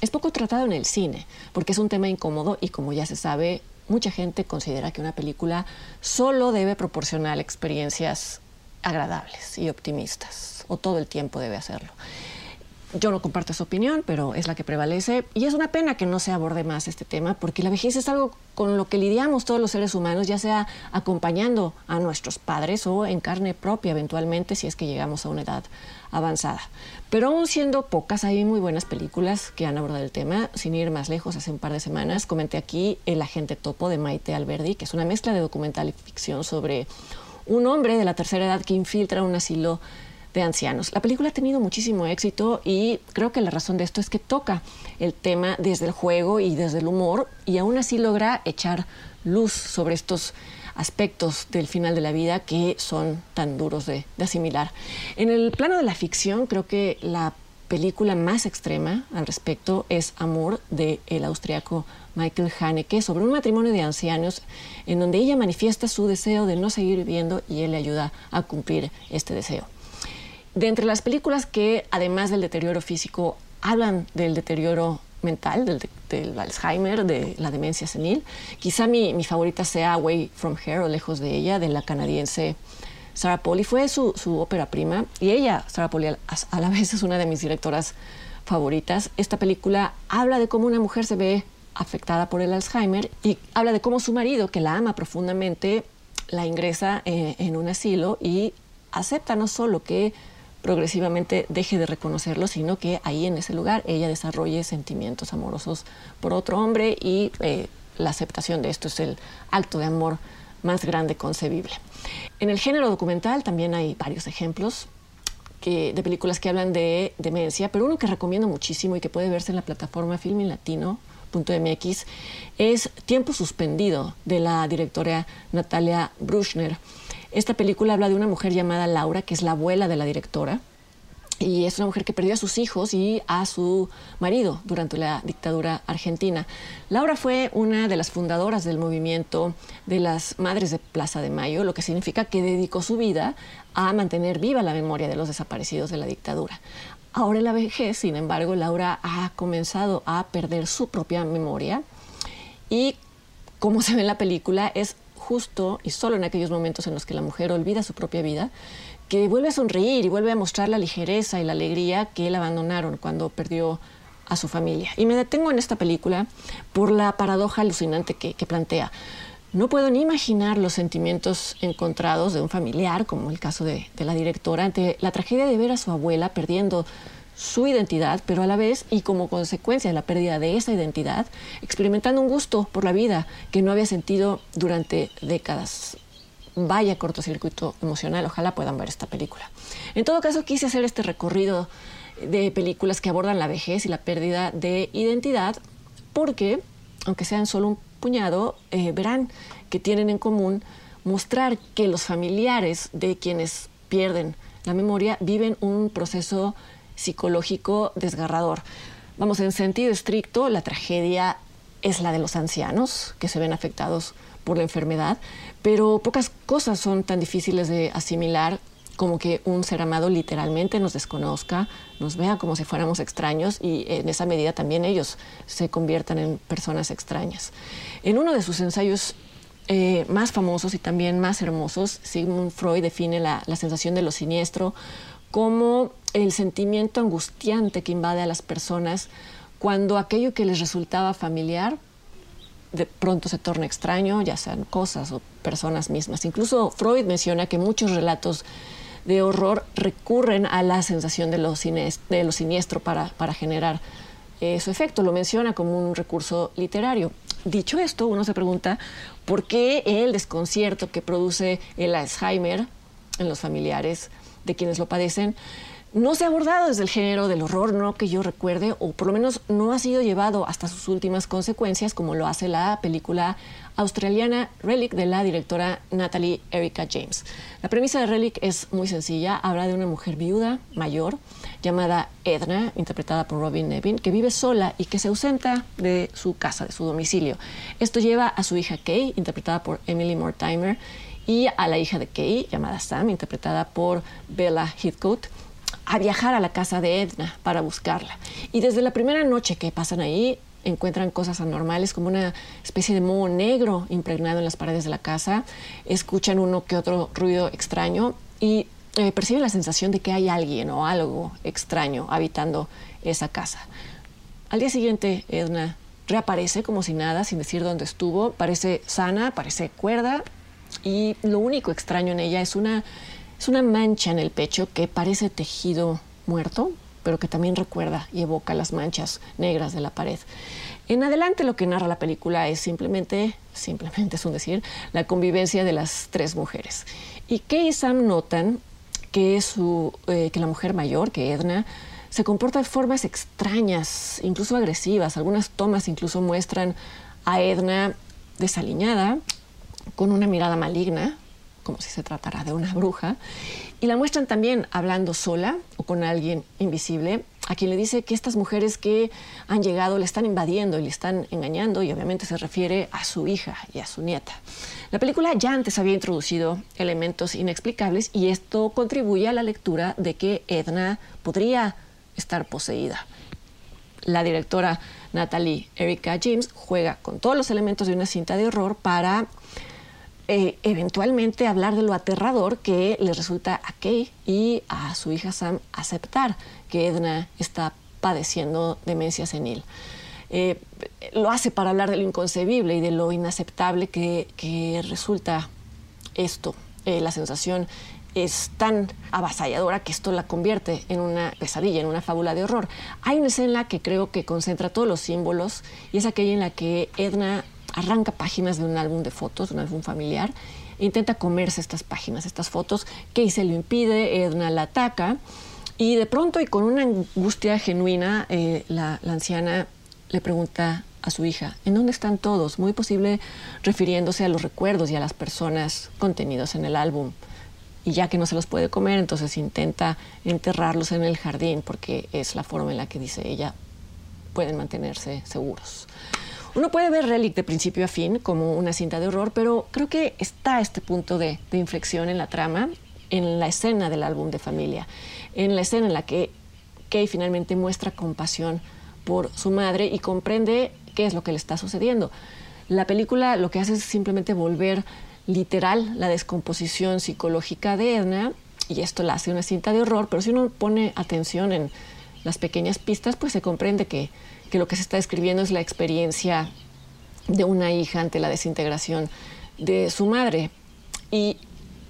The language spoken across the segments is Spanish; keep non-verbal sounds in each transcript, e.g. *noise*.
es poco tratado en el cine, porque es un tema incómodo y como ya se sabe, mucha gente considera que una película solo debe proporcionar experiencias agradables y optimistas, o todo el tiempo debe hacerlo. Yo no comparto esa opinión, pero es la que prevalece y es una pena que no se aborde más este tema porque la vejez es algo con lo que lidiamos todos los seres humanos, ya sea acompañando a nuestros padres o en carne propia eventualmente si es que llegamos a una edad avanzada. Pero aún siendo pocas, hay muy buenas películas que han abordado el tema. Sin ir más lejos, hace un par de semanas comenté aquí El agente topo de Maite Alberdi, que es una mezcla de documental y ficción sobre un hombre de la tercera edad que infiltra un asilo de ancianos. La película ha tenido muchísimo éxito y creo que la razón de esto es que toca el tema desde el juego y desde el humor y aún así logra echar luz sobre estos aspectos del final de la vida que son tan duros de, de asimilar. En el plano de la ficción creo que la película más extrema al respecto es Amor de el austriaco Michael Haneke sobre un matrimonio de ancianos en donde ella manifiesta su deseo de no seguir viviendo y él le ayuda a cumplir este deseo. De entre las películas que, además del deterioro físico, hablan del deterioro mental, del, Alzheimer, de la demencia senil, quizá mi, favorita sea Away from Her o Lejos de ella, de la canadiense Sarah Polly. Fue su, su ópera prima y ella, Sarah Polly, a, a la vez es una de mis directoras favoritas. Esta película habla de cómo una mujer se ve afectada por el Alzheimer y habla de cómo su marido, que la ama profundamente, la ingresa eh, en un asilo y acepta no solo que progresivamente deje de reconocerlo, sino que ahí en ese lugar ella desarrolle sentimientos amorosos por otro hombre y eh, la aceptación de esto es el acto de amor más grande concebible. En el género documental también hay varios ejemplos que, de películas que hablan de demencia, pero uno que recomiendo muchísimo y que puede verse en la plataforma Filmin Latino.mx es Tiempo Suspendido de la directora Natalia Bruchner. Esta película habla de una mujer llamada Laura, que es la abuela de la directora, y es una mujer que perdió a sus hijos y a su marido durante la dictadura argentina. Laura fue una de las fundadoras del movimiento de las Madres de Plaza de Mayo, lo que significa que dedicó su vida a mantener viva la memoria de los desaparecidos de la dictadura. Ahora en la vejez, sin embargo, Laura ha comenzado a perder su propia memoria y, como se ve en la película, es justo y solo en aquellos momentos en los que la mujer olvida su propia vida, que vuelve a sonreír y vuelve a mostrar la ligereza y la alegría que él abandonaron cuando perdió a su familia. Y me detengo en esta película por la paradoja alucinante que, plantea. No puedo ni imaginar los sentimientos encontrados de un familiar, como el caso de, de la directora, ante la tragedia de ver a su abuela perdiendo su identidad, pero a la vez y como consecuencia de la pérdida de esa identidad, experimentando un gusto por la vida que no había sentido durante décadas. Vaya cortocircuito emocional, ojalá puedan ver esta película. En todo caso, quise hacer este recorrido de películas que abordan la vejez y la pérdida de identidad, porque, aunque sean solo un puñado, eh, verán que tienen en común mostrar que los familiares de quienes pierden la memoria viven un proceso psicológico desgarrador. Vamos, en sentido estricto, la tragedia es la de los ancianos que se ven afectados por la enfermedad, pero pocas cosas son tan difíciles de asimilar como que un ser amado literalmente nos desconozca, nos vea como si fuéramos extraños y en esa medida también ellos se conviertan en personas extrañas. En uno de sus ensayos eh, más famosos y también más hermosos, Sigmund Freud define la, la sensación de lo siniestro como el sentimiento angustiante que invade a las personas cuando aquello que les resultaba familiar de pronto se torna extraño, ya sean cosas o personas mismas. Incluso Freud menciona que muchos relatos de horror recurren a la sensación de lo, siniestro para, para generar eh, su efecto. Lo menciona como un recurso literario. Dicho esto, uno se pregunta por qué el desconcierto que produce el Alzheimer en los familiares de quienes lo padecen no se ha abordado desde el género del horror, no que yo recuerde, o por lo menos no ha sido llevado hasta sus últimas consecuencias, como lo hace la película australiana Relic de la directora Natalie Erica James. La premisa de Relic es muy sencilla, habla de una mujer viuda, mayor, llamada Edna, interpretada por Robin Nevin, que vive sola y que se ausenta de su casa, de su domicilio. Esto lleva a su hija Kay, interpretada por Emily Mortimer, y a la hija de Kay, llamada Sam, interpretada por Bella Heathcote, a viajar a la casa de Edna para buscarla. Y desde la primera noche que pasan ahí, encuentran cosas anormales como una especie de moho negro impregnado en las paredes de la casa, escuchan uno que otro ruido extraño y eh, perciben la sensación de que hay alguien o algo extraño habitando esa casa. Al día siguiente, Edna reaparece como si nada, sin decir dónde estuvo, parece sana, parece cuerda y lo único extraño en ella es una es una mancha en el pecho que parece tejido muerto, pero que también recuerda y evoca las manchas negras de la pared. En adelante lo que narra la película es simplemente, simplemente es un decir, la convivencia de las tres mujeres. Y Kay y Sam notan que, su, eh, que la mujer mayor, que Edna, se comporta de formas extrañas, incluso agresivas. Algunas tomas incluso muestran a Edna desaliñada, con una mirada maligna, como si se tratara de una bruja, y la muestran también hablando sola o con alguien invisible, a quien le dice que estas mujeres que han llegado le están invadiendo y le están engañando, y obviamente se refiere a su hija y a su nieta. La película ya antes había introducido elementos inexplicables y esto contribuye a la lectura de que Edna podría estar poseída. La directora Natalie Erika James juega con todos los elementos de una cinta de horror para eh, eventualmente hablar de lo aterrador que le resulta a Kay y a su hija Sam aceptar que Edna está padeciendo demencia senil. Eh, lo hace para hablar de lo inconcebible y de lo inaceptable que, resulta esto. Eh, la sensación es tan avasalladora que esto la convierte en una pesadilla, en una fábula de horror. Hay una escena que creo que concentra todos los símbolos y es aquella en la que Edna arranca páginas de un álbum de fotos, de un álbum familiar, e intenta comerse estas páginas, estas fotos. Kay se lo impide, Edna la ataca y de pronto y con una angustia genuina, eh, la, la anciana le pregunta a su hija, ¿en dónde están todos? Muy posible refiriéndose a los recuerdos y a las personas contenidos en el álbum. Y ya que no se los puede comer, entonces intenta enterrarlos en el jardín porque es la forma en la que dice ella pueden mantenerse seguros. Uno puede ver Relic de principio a fin como una cinta de horror, pero creo que está este punto de, inflexión en la trama, en la escena del álbum de familia, en la escena en la que Kay finalmente muestra compasión por su madre y comprende qué es lo que le está sucediendo. La película lo que hace es simplemente volver literal la descomposición psicológica de Edna, y esto la hace una cinta de horror, pero si uno pone atención en las pequeñas pistas, pues se comprende que que lo que se está describiendo es la experiencia de una hija ante la desintegración de su madre. Y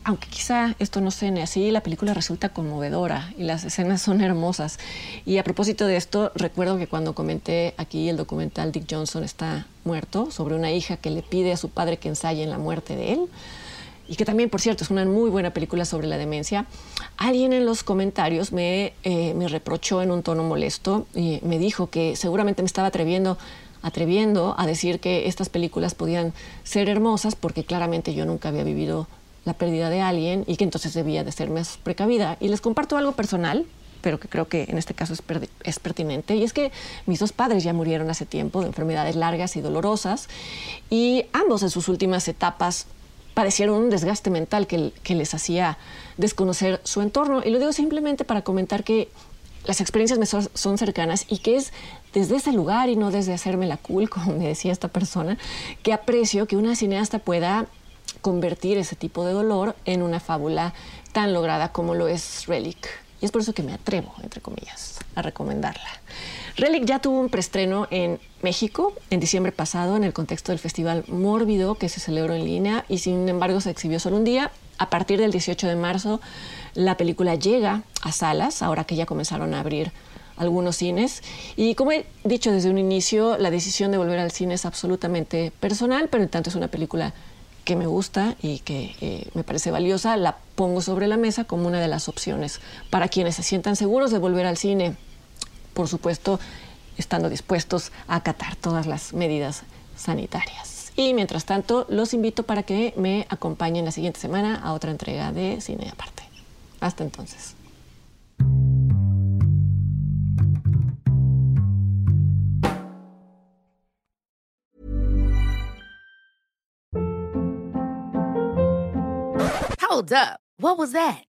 aunque quizá esto no suene así, la película resulta conmovedora y las escenas son hermosas. Y a propósito de esto, recuerdo que cuando comenté aquí el documental Dick Johnson está muerto, sobre una hija que le pide a su padre que ensaye en la muerte de él, y que también, por cierto, es una muy buena película sobre la demencia, alguien en los comentarios me, eh, me reprochó en un tono molesto y me dijo que seguramente me estaba atreviendo atreviendo a decir que estas películas podían ser hermosas porque claramente yo nunca había vivido la pérdida de alguien y que entonces debía de ser más precavida. Y les comparto algo personal, pero que creo que en este caso es, es, pertinente, y es que mis dos padres ya murieron hace tiempo de enfermedades largas y dolorosas, y ambos en sus últimas etapas padecieron un desgaste mental que, les hacía desconocer su entorno. Y lo digo simplemente para comentar que las experiencias me son, cercanas y que es desde ese lugar y no desde hacerme la cool, *laughs* como me decía esta persona, que aprecio que una cineasta pueda convertir ese tipo de dolor en una fábula tan lograda como lo es Relic. Y es por eso que me atrevo, entre comillas, a recomendarla. Relic ya tuvo un preestreno en México en diciembre pasado en el contexto del Festival Mórbido que se celebró en línea y sin embargo se exhibió solo un día. A partir del 18 de marzo La película llega a salas, ahora que ya comenzaron a abrir algunos cines. Y como he dicho desde un inicio, la decisión de volver al cine es absolutamente personal, pero en tanto es una película que me gusta y que eh, me parece valiosa, la pongo sobre la mesa como una de las opciones para quienes se sientan seguros de volver al cine. Por supuesto, estando dispuestos a acatar todas las medidas sanitarias. Y mientras tanto, los invito para que me acompañen la siguiente semana a otra entrega de Cine Aparte. Hasta entonces. Hold up. What was that?